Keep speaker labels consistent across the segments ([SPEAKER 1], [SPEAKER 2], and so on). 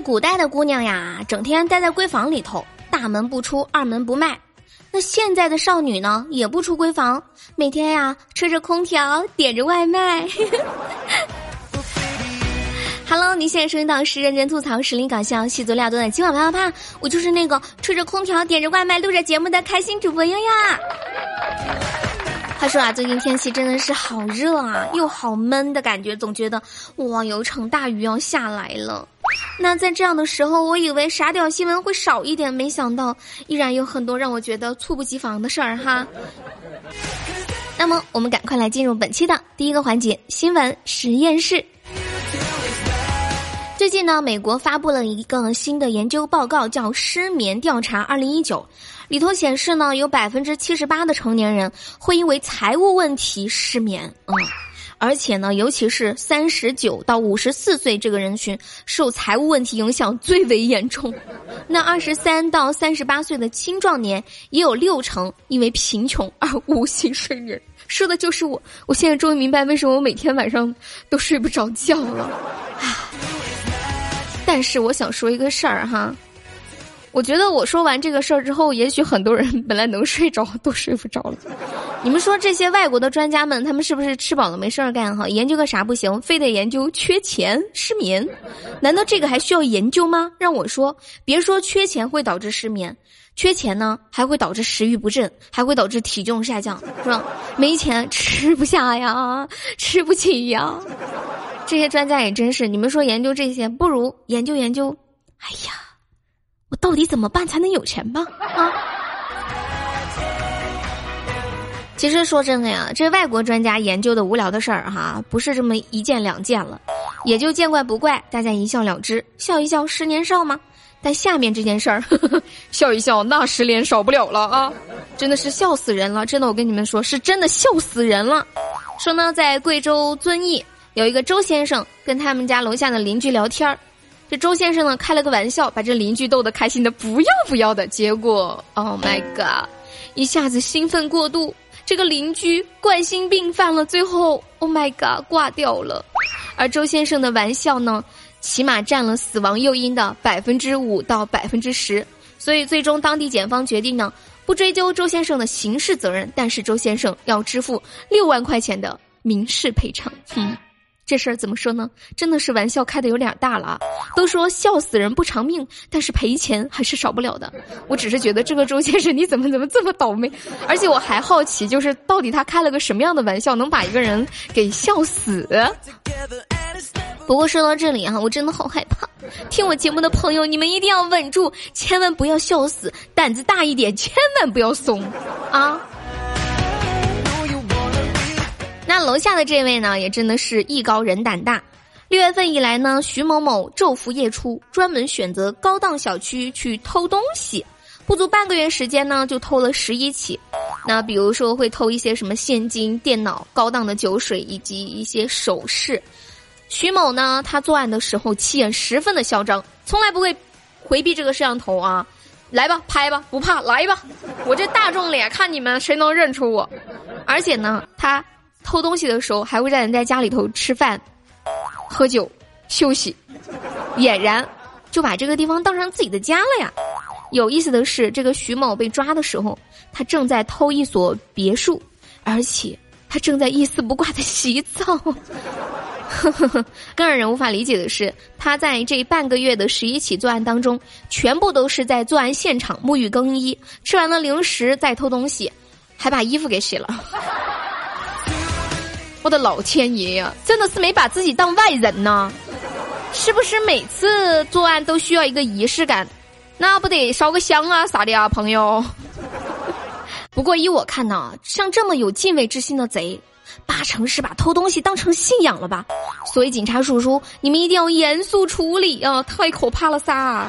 [SPEAKER 1] 古代的姑娘呀，整天待在闺房里头，大门不出，二门不迈。那现在的少女呢，也不出闺房，每天呀吹着空调，点着外卖。Hello，你现在收听到是认真吐槽、实力搞笑、戏足料多的今晚啪啪啪，我就是那个吹着空调、点着外卖、录着节目的开心主播悠悠啊。他说啊，最近天气真的是好热啊，又好闷的感觉，总觉得哇，有一场大雨要下来了。那在这样的时候，我以为傻屌新闻会少一点，没想到依然有很多让我觉得猝不及防的事儿哈。那么，我们赶快来进入本期的第一个环节——新闻实验室。最近呢，美国发布了一个新的研究报告，叫《失眠调查二零一九》。里头显示呢，有百分之七十八的成年人会因为财务问题失眠，嗯，而且呢，尤其是三十九到五十四岁这个人群，受财务问题影响最为严重。那二十三到三十八岁的青壮年也有六成因为贫穷而 无心睡眠，说的就是我。我现在终于明白为什么我每天晚上都睡不着觉了。但是我想说一个事儿哈。我觉得我说完这个事儿之后，也许很多人本来能睡着都睡不着了。你们说这些外国的专家们，他们是不是吃饱了没事儿干哈？研究个啥不行，非得研究缺钱失眠？难道这个还需要研究吗？让我说，别说缺钱会导致失眠，缺钱呢还会导致食欲不振，还会导致体重下降，是吧？没钱吃不下呀，吃不起呀。这些专家也真是，你们说研究这些，不如研究研究。哎呀。我到底怎么办才能有钱吧？啊！其实说真的呀，这外国专家研究的无聊的事儿哈，不是这么一件两件了，也就见怪不怪，大家一笑了之，笑一笑十年少吗？但下面这件事儿，笑一笑那十年少不了了啊！真的是笑死人了，真的，我跟你们说，是真的笑死人了。说呢，在贵州遵义有一个周先生跟他们家楼下的邻居聊天儿。这周先生呢开了个玩笑，把这邻居逗得开心的不要不要的。结果，Oh my god，一下子兴奋过度，这个邻居冠心病犯了，最后 Oh my god 挂掉了。而周先生的玩笑呢，起码占了死亡诱因的百分之五到百分之十。所以最终当地检方决定呢，不追究周先生的刑事责任，但是周先生要支付六万块钱的民事赔偿。嗯。这事儿怎么说呢？真的是玩笑开的有点大了啊！都说笑死人不偿命，但是赔钱还是少不了的。我只是觉得这个周先生你怎么怎么这么倒霉？而且我还好奇，就是到底他开了个什么样的玩笑，能把一个人给笑死？不过说到这里啊，我真的好害怕。听我节目的朋友，你们一定要稳住，千万不要笑死，胆子大一点，千万不要怂啊！那楼下的这位呢，也真的是艺高人胆大。六月份以来呢，徐某某昼伏夜出，专门选择高档小区去偷东西。不足半个月时间呢，就偷了十一起。那比如说会偷一些什么现金、电脑、高档的酒水以及一些首饰。徐某呢，他作案的时候气焰十分的嚣张，从来不会回避这个摄像头啊，来吧，拍吧，不怕，来吧，我这大众脸，看你们谁能认出我。而且呢，他。偷东西的时候还会让人在家里头吃饭、喝酒、休息，俨然就把这个地方当成自己的家了呀。有意思的是，这个徐某被抓的时候，他正在偷一所别墅，而且他正在一丝不挂的洗澡。更让人无法理解的是，他在这半个月的十一起作案当中，全部都是在作案现场沐浴更衣，吃完了零食再偷东西，还把衣服给洗了。我的老天爷呀，真的是没把自己当外人呢！是不是每次作案都需要一个仪式感？那不得烧个香啊啥的啊，朋友。不过依我看呢，像这么有敬畏之心的贼，八成是把偷东西当成信仰了吧？所以警察叔叔，你们一定要严肃处理啊！太可怕了撒！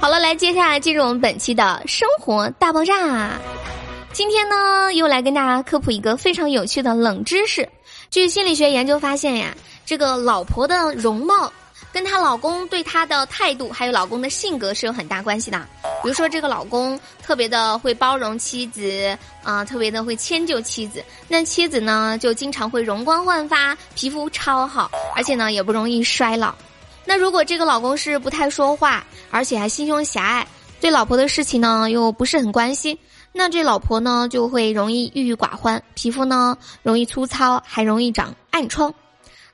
[SPEAKER 1] 好了，来接下来进入我们本期的生活大爆炸。今天呢，又来跟大家科普一个非常有趣的冷知识。据心理学研究发现呀，这个老婆的容貌跟她老公对她的态度，还有老公的性格是有很大关系的。比如说，这个老公特别的会包容妻子，啊，特别的会迁就妻子，那妻子呢就经常会容光焕发，皮肤超好，而且呢也不容易衰老。那如果这个老公是不太说话，而且还心胸狭隘，对老婆的事情呢又不是很关心，那这老婆呢就会容易郁郁寡欢，皮肤呢容易粗糙，还容易长暗疮。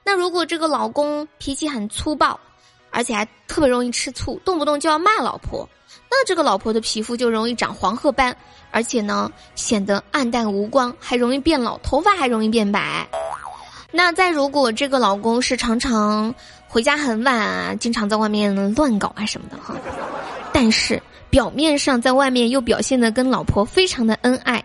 [SPEAKER 1] 那如果这个老公脾气很粗暴，而且还特别容易吃醋，动不动就要骂老婆，那这个老婆的皮肤就容易长黄褐斑，而且呢显得暗淡无光，还容易变老，头发还容易变白。那再如果这个老公是常常回家很晚啊，经常在外面乱搞啊什么的哈，但是表面上在外面又表现的跟老婆非常的恩爱。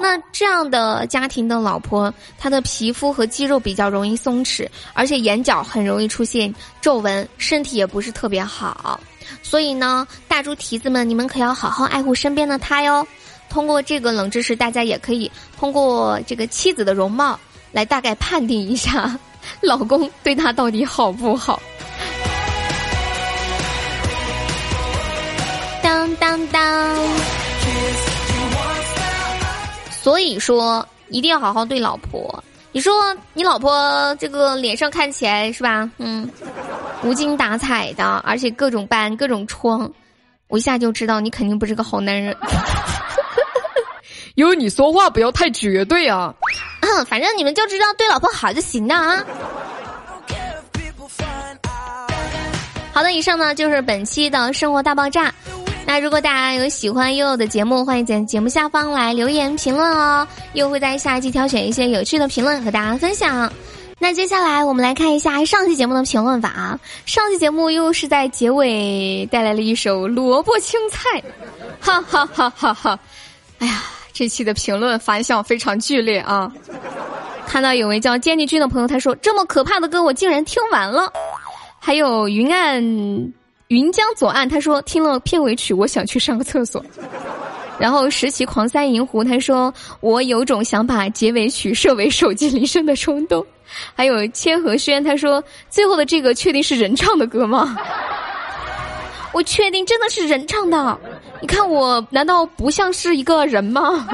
[SPEAKER 1] 那这样的家庭的老婆，她的皮肤和肌肉比较容易松弛，而且眼角很容易出现皱纹，身体也不是特别好。所以呢，大猪蹄子们，你们可要好好爱护身边的他哟。通过这个冷知识，大家也可以通过这个妻子的容貌来大概判定一下，老公对她到底好不好。当当当。所以说，一定要好好对老婆。你说你老婆这个脸上看起来是吧？嗯，无精打采的，而且各种斑、各种疮，我一下就知道你肯定不是个好男人。
[SPEAKER 2] 因为你说话不要太绝对啊。
[SPEAKER 1] 嗯，反正你们就知道对老婆好就行了啊。好的，以上呢就是本期的生活大爆炸。那如果大家有喜欢悠悠的节目，欢迎在节目下方来留言评论哦，又会在下一期挑选一些有趣的评论和大家分享。那接下来我们来看一下上期节目的评论法。上期节目又是在结尾带来了一首萝卜青菜，哈哈哈哈哈！哎呀，这期的评论反响非常剧烈啊！看到有位叫坚尼君的朋友，他说这么可怕的歌我竟然听完了，还有云岸。云江左岸，他说听了片尾曲，我想去上个厕所。然后拾起狂三银狐，他说我有种想把结尾曲设为手机铃声的冲动。还有千和轩，他说最后的这个确定是人唱的歌吗？我确定真的是人唱的。你看我难道不像是一个人吗？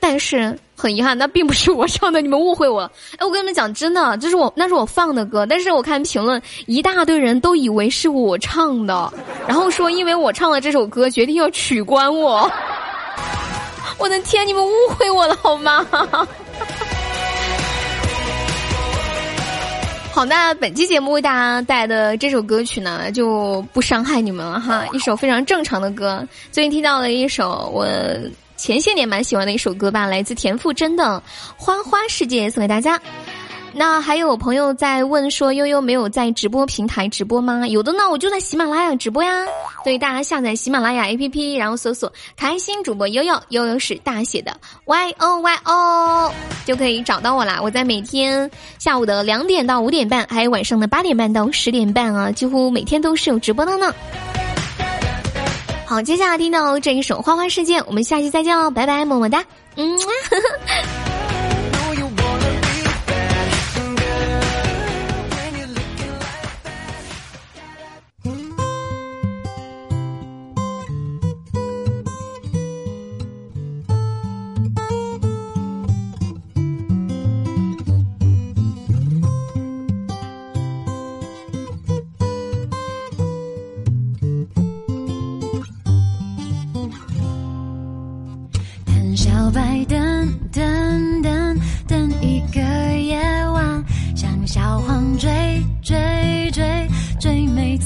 [SPEAKER 1] 但是。很遗憾，那并不是我唱的，你们误会我了。哎，我跟你们讲，真的，这是我那是我放的歌，但是我看评论，一大堆人都以为是我唱的，然后说因为我唱了这首歌，决定要取关我。我的天，你们误会我了好吗？好，那本期节目为大家带来的这首歌曲呢，就不伤害你们了哈，一首非常正常的歌。最近听到了一首我。前些年蛮喜欢的一首歌吧，来自田馥甄的《花花世界》，送给大家。那还有朋友在问说，悠悠没有在直播平台直播吗？有的呢，我就在喜马拉雅直播呀。所以大家下载喜马拉雅 APP，然后搜索“开心主播悠悠”，悠悠是大写的 Y O Y O，就可以找到我啦。我在每天下午的两点到五点半，还有晚上的八点半到十点半啊，几乎每天都是有直播的呢。好，接下来听到这一首《花花世界》，我们下期再见哦，拜拜，么么哒，嗯。小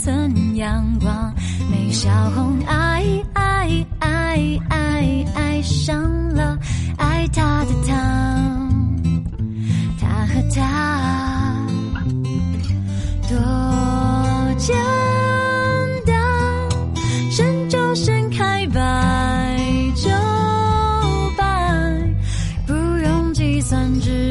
[SPEAKER 1] 寸阳光，没小红，爱爱爱爱爱上了爱他的他，他和他多简单，深就
[SPEAKER 3] 深开，白就白，不用计算，只。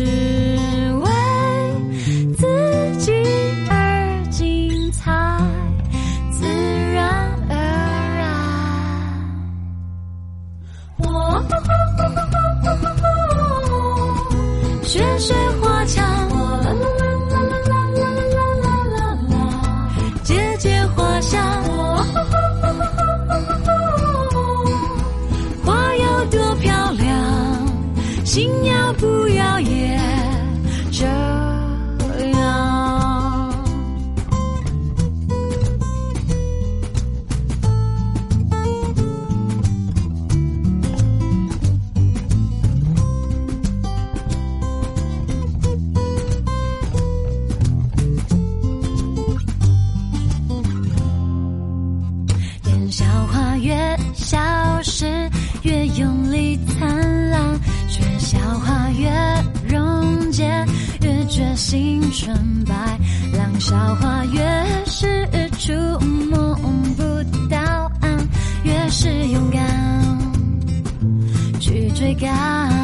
[SPEAKER 3] 决心纯白，让笑话越是触摸不到岸，越是勇敢去追赶。